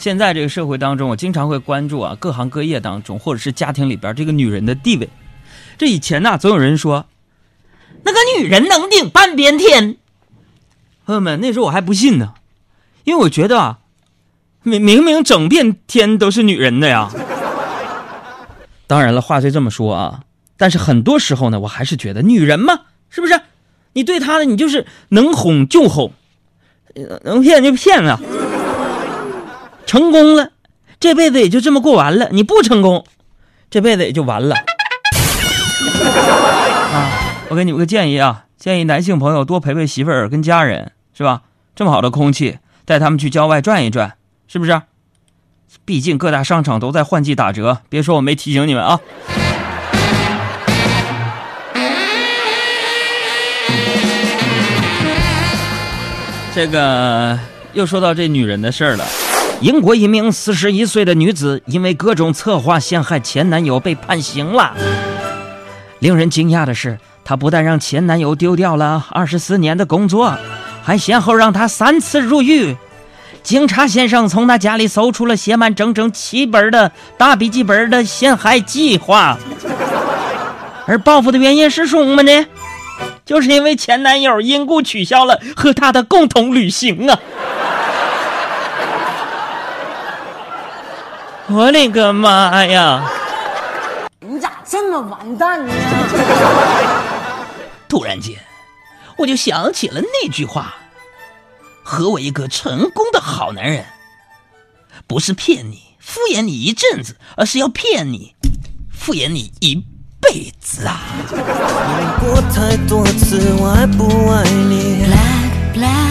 现在这个社会当中，我经常会关注啊，各行各业当中，或者是家庭里边这个女人的地位。这以前呢，总有人说，那个女人能顶半边天。朋友们，那时候我还不信呢，因为我觉得啊，明明明整片天都是女人的呀。当然了，话虽这么说啊，但是很多时候呢，我还是觉得女人嘛，是不是？你对她的，你就是能哄就哄，能骗就骗啊。成功了，这辈子也就这么过完了；你不成功，这辈子也就完了。啊，我给你们个建议啊，建议男性朋友多陪陪媳妇儿跟家人。是吧？这么好的空气，带他们去郊外转一转，是不是？毕竟各大商场都在换季打折，别说我没提醒你们啊。这个又说到这女人的事儿了。英国一名四十一岁的女子因为各种策划陷害前男友被判刑了。令人惊讶的是，她不但让前男友丢掉了二十四年的工作。还先后让他三次入狱，警察先生从他家里搜出了写满整整七本的大笔记本的陷害计划，而报复的原因是什么呢？就是因为前男友因故取消了和他的共同旅行啊！我的个妈呀！你咋这么完蛋呢？突然间。我就想起了那句话：“和我一个成功的好男人，不是骗你、敷衍你一阵子，而是要骗你、敷衍你一辈子啊！”过太多次，我爱不爱你？Black black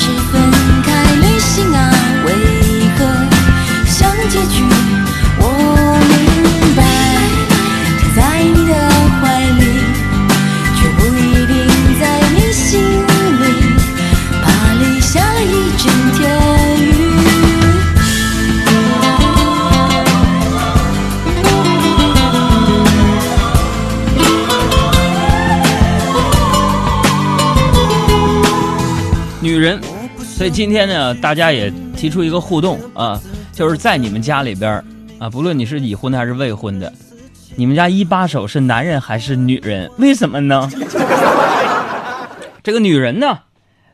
是分开旅行啊，所以今天呢，大家也提出一个互动啊，就是在你们家里边啊，不论你是已婚的还是未婚的，你们家一把手是男人还是女人？为什么呢？这个女人呢，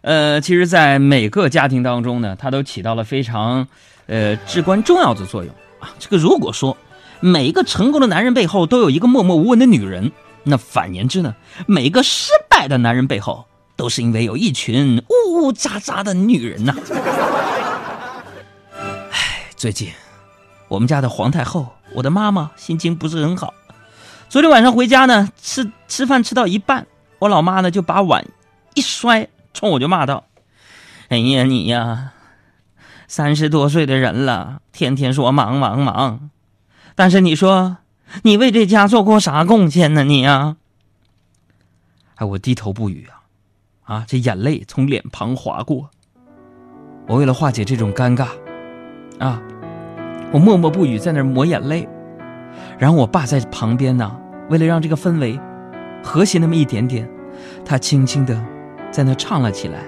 呃，其实，在每个家庭当中呢，她都起到了非常呃至关重要的作用啊。这个如果说每一个成功的男人背后都有一个默默无闻的女人，那反言之呢，每一个失败的男人背后。都是因为有一群呜呜喳喳的女人呐！唉，最近我们家的皇太后，我的妈妈心情不是很好。昨天晚上回家呢，吃吃饭吃到一半，我老妈呢就把碗一摔，冲我就骂道：“哎呀你呀，三十多岁的人了，天天说忙忙忙，但是你说你为这家做过啥贡献呢？你呀？”哎，我低头不语啊。啊！这眼泪从脸庞划过，我为了化解这种尴尬，啊，我默默不语，在那抹眼泪。然后我爸在旁边呢，为了让这个氛围和谐那么一点点，他轻轻的在那唱了起来：“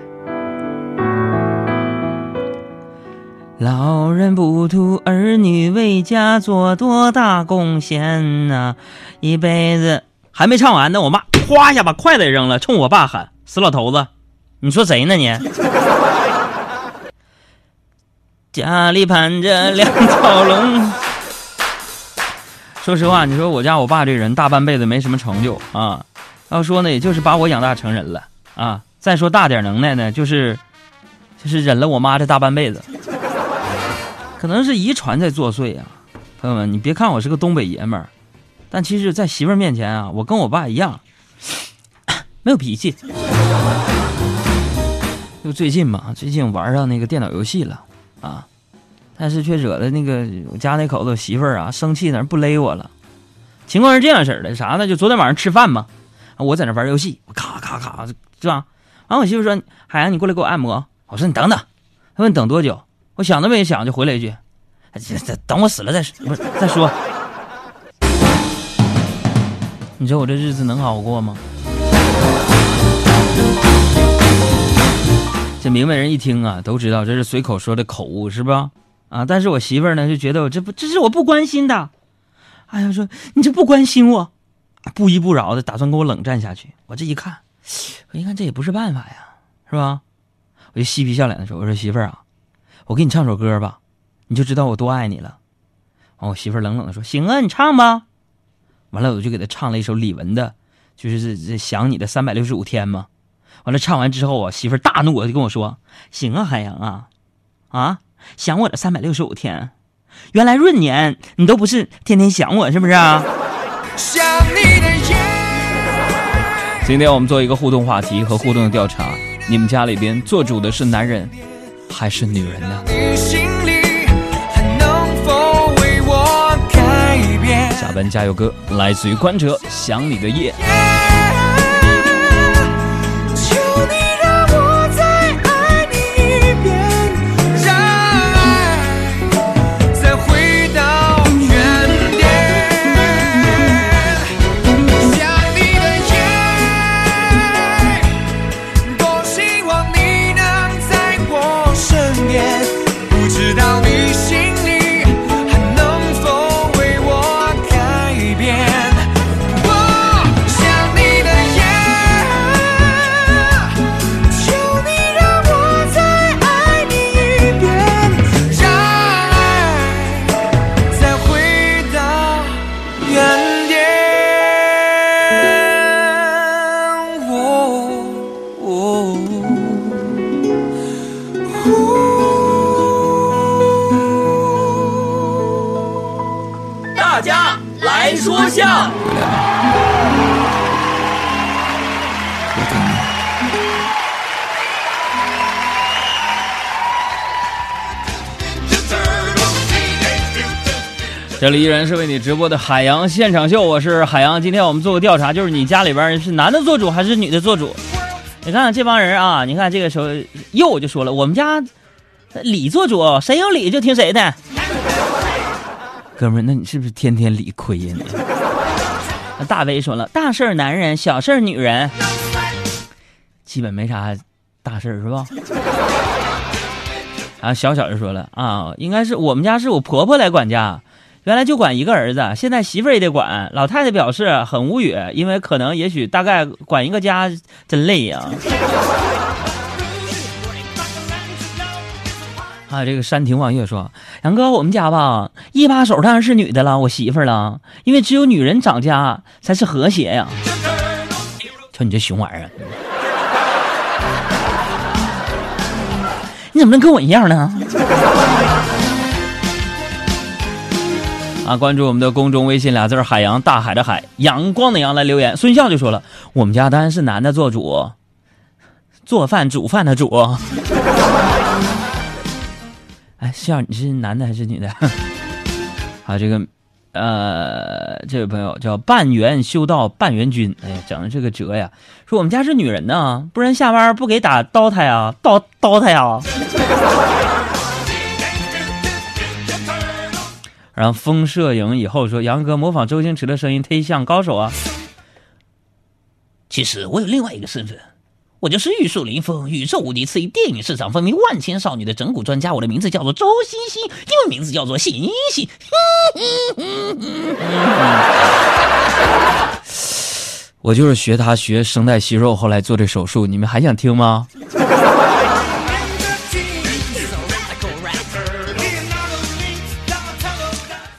老人不图儿女为家做多大贡献呐，一辈子还没唱完呢，我妈哗一下把筷子扔了，冲我爸喊。”死老头子，你说谁呢你？家里盘着两条龙。说实话，你说我家我爸这人大半辈子没什么成就啊。要说呢，也就是把我养大成人了啊。再说大点能耐呢，就是就是忍了我妈这大半辈子。可能是遗传在作祟啊，朋友们，你别看我是个东北爷们儿，但其实，在媳妇儿面前啊，我跟我爸一样。没有脾气，就最近嘛，最近玩上那个电脑游戏了啊，但是却惹得那个我家那口子媳妇儿啊生气，那不勒我了。情况是这样式的，啥呢？就昨天晚上吃饭嘛，我在那玩游戏，我咔咔咔，是吧？完我媳妇说：“海洋，你过来给我按摩。”我说：“你等等。”他问：“等多久？”我想都没想就回了一句：“等我死了再。”不是再说。你说我这日子能好过吗？这明白人一听啊，都知道这是随口说的口误，是吧？啊，但是我媳妇儿呢就觉得我这不这是我不关心的，哎呀，说你这不关心我，不依不饶的打算跟我冷战下去。我这一看，我一看这也不是办法呀，是吧？我就嬉皮笑脸的说：“我说媳妇儿啊，我给你唱首歌吧，你就知道我多爱你了。”完，我媳妇儿冷冷的说：“行啊，你唱吧。”完了，我就给她唱了一首李玟的，就是这这想你的三百六十五天嘛。完了，唱完之后，我媳妇儿大怒，就跟我说：“行啊，海洋啊，啊，想我了三百六十五天，原来闰年你都不是天天想我，是不是啊？”想你的夜，今天我们做一个互动话题和互动的调查，你们家里边做主的是男人还是女人呢？你心里还能否为我改变？下班加油歌来自于关喆《想你的夜》。这里依然是为你直播的海洋现场秀，我是海洋。今天我们做个调查，就是你家里边是男的做主还是女的做主？你看这帮人啊，你看这个时候又就说了，我们家李做主，谁有理就听谁的。哥们儿，那你是不是天天理亏呀你？那大威说了，大事儿男人，小事儿女人，基本没啥大事儿是吧？啊，小小就说了啊，应该是我们家是我婆婆来管家，原来就管一个儿子，现在媳妇儿也得管。老太太表示很无语，因为可能也许大概管一个家真累呀、啊，这个山亭望月说：“杨哥，我们家吧，一把手当然是女的了，我媳妇儿了，因为只有女人掌家才是和谐呀。”瞧你这熊玩意儿，你怎么能跟我一样呢？啊，关注我们的公众微信俩字儿海洋大海的海，阳光的阳来留言。孙笑就说了，我们家当然是男的做主，做饭煮饭的主。哎，笑，你是男的还是女的？啊，这个，呃，这位朋友叫半缘修道半缘君，哎呀，整的这个折呀，说我们家是女人呢，不然下班不给打刀他呀，刀刀他呀。然后风摄影以后说，杨哥模仿周星驰的声音忒像高手啊。其实我有另外一个身份，我就是玉树临风、宇宙无敌次、电影市场风靡万千少女的整蛊专家。我的名字叫做周星星，英文名字叫做星星。我就是学他学声带息肉，后来做这手术。你们还想听吗？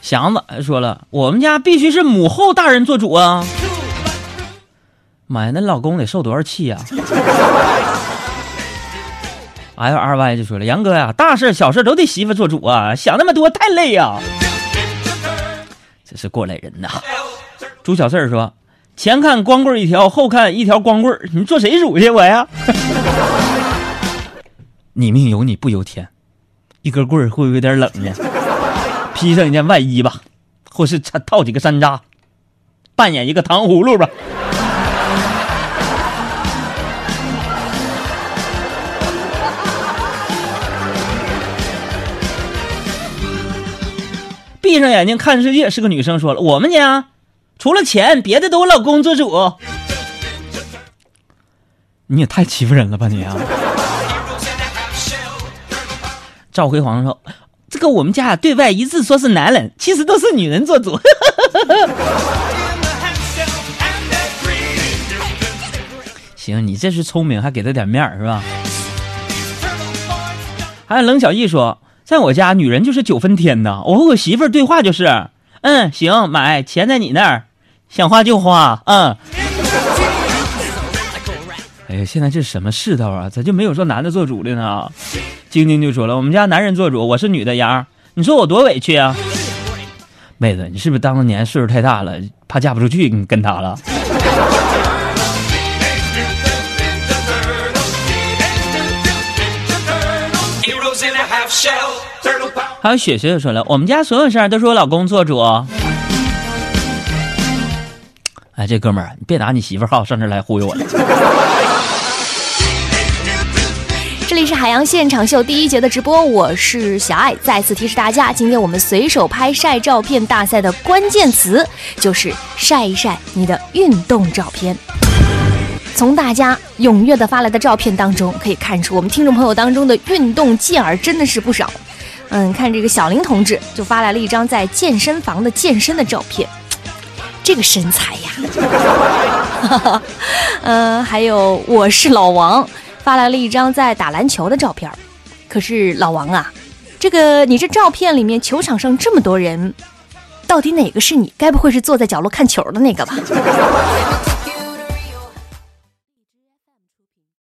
祥子还说了，我们家必须是母后大人做主啊！妈呀，那老公得受多少气呀、L R Y 就说了，杨哥呀，大事小事都得媳妇做主啊，想那么多太累呀、这是过来人呐。朱小四说，前看光棍一条，后看一条光棍，你做谁主去我呀？你命由你不由天，一根棍儿会不会有点冷呢？披上一件外衣吧，或是套套几个山楂，扮演一个糖葫芦吧。闭上眼睛看世界是个女生说了，我们家除了钱，别的都我老公做主。你也太欺负人了吧你啊！赵辉煌说：“这个我们家对外一致说是男人，其实都是女人做主。”行，你这是聪明，还给他点面是吧？还有冷小艺说，在我家女人就是九分天呐，我和我媳妇儿对话就是，嗯，行，买钱在你那儿，想花就花，嗯。哎呀，现在这什么世道啊？咋就没有说男的做主的呢？晶晶就说了，我们家男人做主，我是女的，杨，你说我多委屈啊？妹子，你是不是当年岁数太大了，怕嫁不出去，你跟他了？还有雪雪也说了，我们家所有事儿都是我老公做主。哎，这哥们儿，你别拿你媳妇号上这来忽悠我了。这里是海洋现场秀第一节的直播，我是小爱。再次提示大家，今天我们随手拍晒照片大赛的关键词就是晒一晒你的运动照片。从大家踊跃的发来的照片当中，可以看出我们听众朋友当中的运动健儿真的是不少。嗯，看这个小林同志就发来了一张在健身房的健身的照片，这个身材呀。嗯，还有我是老王发来了一张在打篮球的照片。可是老王啊，这个你这照片里面球场上这么多人，到底哪个是你？该不会是坐在角落看球的那个吧？